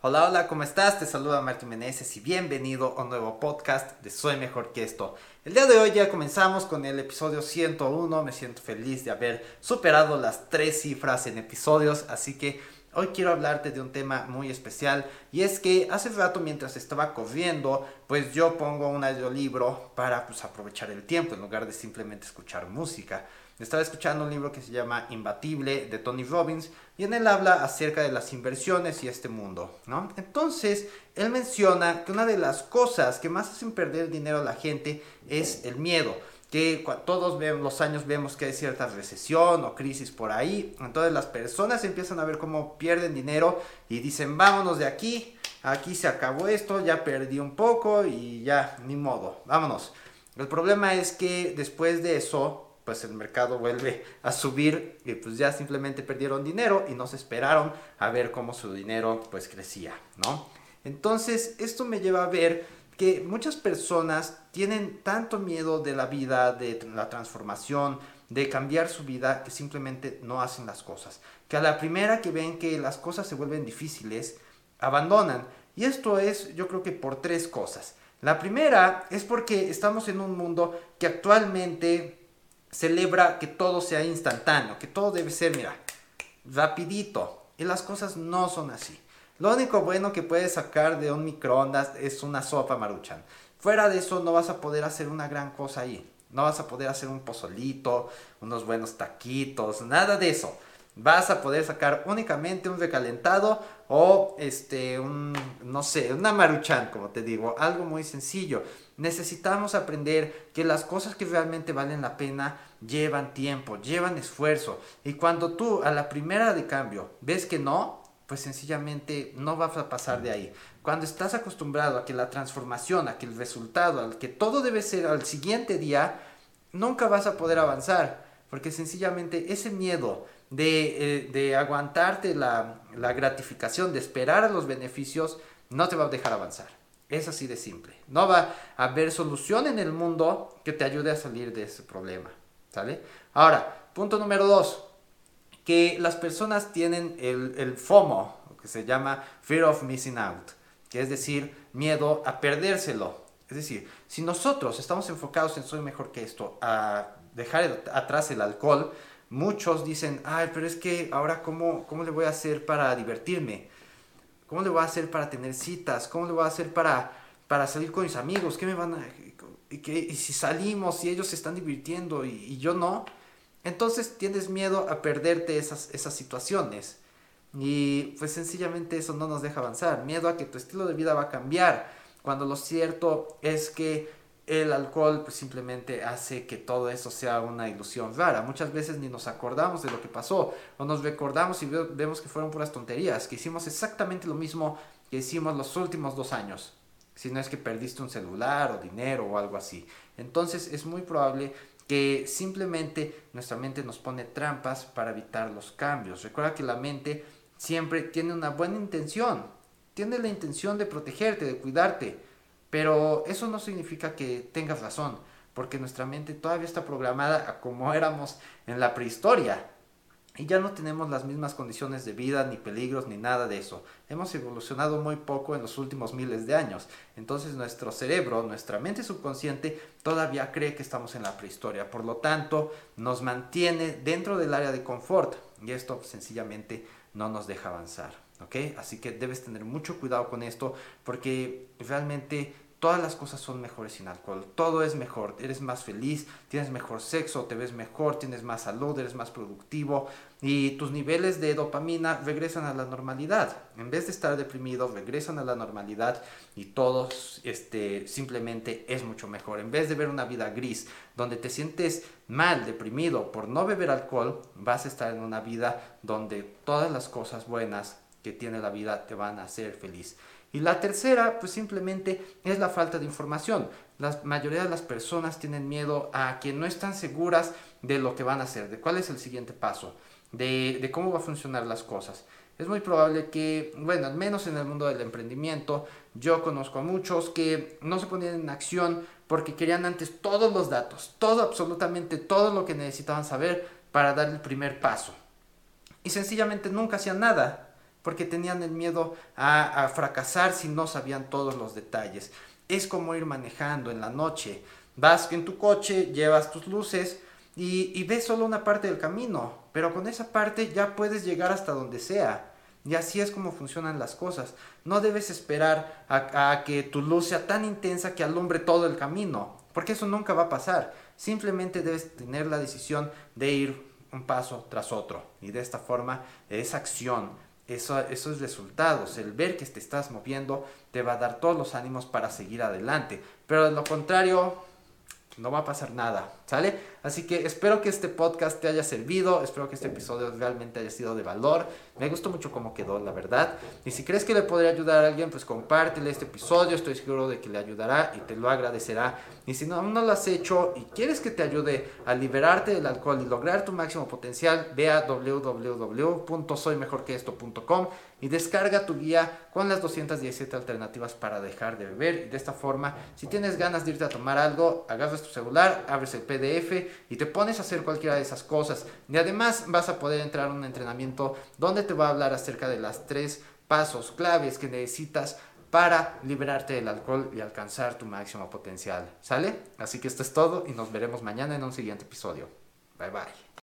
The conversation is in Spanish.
Hola, hola, ¿cómo estás? Te saluda Martín Meneses y bienvenido a un nuevo podcast de Soy Mejor que esto. El día de hoy ya comenzamos con el episodio 101. Me siento feliz de haber superado las tres cifras en episodios, así que hoy quiero hablarte de un tema muy especial y es que hace rato mientras estaba corriendo, pues yo pongo un audiolibro para pues, aprovechar el tiempo en lugar de simplemente escuchar música. Estaba escuchando un libro que se llama Imbatible de Tony Robbins y en él habla acerca de las inversiones y este mundo, ¿no? Entonces, él menciona que una de las cosas que más hacen perder dinero a la gente es el miedo que todos los años vemos que hay cierta recesión o crisis por ahí, entonces las personas empiezan a ver cómo pierden dinero y dicen, vámonos de aquí, aquí se acabó esto, ya perdí un poco y ya, ni modo, vámonos. El problema es que después de eso, pues el mercado vuelve a subir y pues ya simplemente perdieron dinero y no se esperaron a ver cómo su dinero pues crecía, ¿no? Entonces esto me lleva a ver que muchas personas tienen tanto miedo de la vida, de la transformación, de cambiar su vida, que simplemente no hacen las cosas. Que a la primera que ven que las cosas se vuelven difíciles, abandonan. Y esto es, yo creo que por tres cosas. La primera es porque estamos en un mundo que actualmente celebra que todo sea instantáneo, que todo debe ser, mira, rapidito. Y las cosas no son así. Lo único bueno que puedes sacar de un microondas es una sopa maruchan. Fuera de eso no vas a poder hacer una gran cosa ahí. No vas a poder hacer un pozolito, unos buenos taquitos, nada de eso. Vas a poder sacar únicamente un recalentado o este un no sé, una maruchan, como te digo, algo muy sencillo. Necesitamos aprender que las cosas que realmente valen la pena llevan tiempo, llevan esfuerzo. Y cuando tú a la primera de cambio ves que no, pues sencillamente no vas a pasar de ahí. Cuando estás acostumbrado a que la transformación, a que el resultado, al que todo debe ser al siguiente día, nunca vas a poder avanzar. Porque sencillamente ese miedo de, eh, aguantarte la, la gratificación, de esperar los beneficios, no te va a dejar avanzar. Es así de simple. No va a haber solución en el mundo que te ayude a salir de ese problema. ¿Sale? Ahora, punto número dos. Que las personas tienen el, el FOMO, que se llama Fear of Missing Out. Que es decir, miedo a perdérselo. Es decir, si nosotros estamos enfocados en soy mejor que esto, a dejar atrás el alcohol, muchos dicen, ay, pero es que ahora cómo, cómo le voy a hacer para divertirme ¿Cómo le voy a hacer para tener citas? ¿Cómo le voy a hacer para, para salir con mis amigos? ¿Qué me van a... Y, y si salimos y ellos se están divirtiendo y, yo no? Entonces tienes miedo a perderte esas, esas situaciones. Y pues sencillamente eso no nos deja avanzar. Miedo a que tu estilo de vida va a cambiar. Cuando lo cierto es que el alcohol pues, simplemente hace que todo eso sea una ilusión rara. Muchas veces ni nos acordamos de lo que pasó o nos recordamos y vemos que fueron puras tonterías, que hicimos exactamente lo mismo que hicimos los últimos dos años. Si no es que perdiste un celular o dinero o algo así. Entonces es muy probable que simplemente nuestra mente nos pone trampas para evitar los cambios. Recuerda que la mente siempre tiene una buena intención. Tiene la intención de protegerte, de cuidarte pero eso no significa que tengas razón, porque nuestra mente todavía está programada a como éramos en la prehistoria. Y ya no tenemos las mismas condiciones de vida, ni peligros, ni nada de eso. Hemos evolucionado muy poco en los últimos miles de años. Entonces nuestro cerebro, nuestra mente subconsciente, todavía cree que estamos en la prehistoria. Por lo tanto, nos mantiene dentro del área de confort. Y esto sencillamente no nos deja avanzar. ¿Ok? Así que debes tener mucho cuidado con esto porque realmente todas las cosas son mejores sin alcohol, todo es mejor, eres más feliz, tienes mejor sexo, te ves mejor, tienes más salud, eres más productivo y tus niveles de dopamina regresan a la normalidad. En vez de estar deprimido, regresan a la normalidad y todo este, simplemente es mucho mejor. En vez de ver una vida gris donde te sientes mal, deprimido por no beber alcohol, vas a estar en una vida donde todas las cosas buenas tiene la vida te van a hacer feliz. Y la tercera, pues simplemente es la falta de información. La mayoría de las personas tienen miedo a que no están seguras de lo que van a hacer, de cuál es el siguiente paso, de, de cómo va a funcionar las cosas. Es muy probable que, bueno, al menos en el mundo del emprendimiento, yo conozco a muchos que no se ponían en acción porque querían antes todos los datos, todo, absolutamente todo lo que necesitaban saber para dar el primer paso. Y sencillamente nunca hacían nada porque tenían el miedo a, fracasar si no sabían todos los detalles. Es como ir manejando en la noche. Vas en tu coche, llevas tus luces y, y ves solo una parte del camino, pero con esa parte ya puedes llegar hasta donde sea. Y así es como funcionan las cosas. No debes esperar a, a, que tu luz sea tan intensa que alumbre todo el camino, porque eso nunca va a pasar. Simplemente debes tener la decisión de ir un paso tras otro. Y de esta forma, esa acción, eso, esos resultados, el ver que te estás moviendo, te va a dar todos los ánimos para seguir adelante. Pero de lo contrario, no va a pasar nada, ¿sale? Así que espero que este podcast te haya servido, espero que este episodio realmente haya sido de valor. Me gustó mucho cómo quedó, la verdad. Y si crees que le podría ayudar a alguien, pues compártele este episodio, estoy seguro de que le ayudará y te lo agradecerá. Y si no, no lo has hecho y quieres que te ayude a liberarte del alcohol y lograr tu máximo potencial, ve a www.soymejorqueesto.com y descarga tu guía con las 217 alternativas para dejar de beber. Y de esta forma, si tienes ganas de irte a tomar algo, agarras tu celular, abres el PDF y te pones a hacer cualquiera de esas cosas. Y además vas a poder entrar a un entrenamiento donde te va a hablar acerca de las tres pasos claves que necesitas para liberarte del alcohol y alcanzar tu máximo potencial. ¿Sale? Así que esto es todo y nos veremos mañana en un siguiente episodio. Bye bye.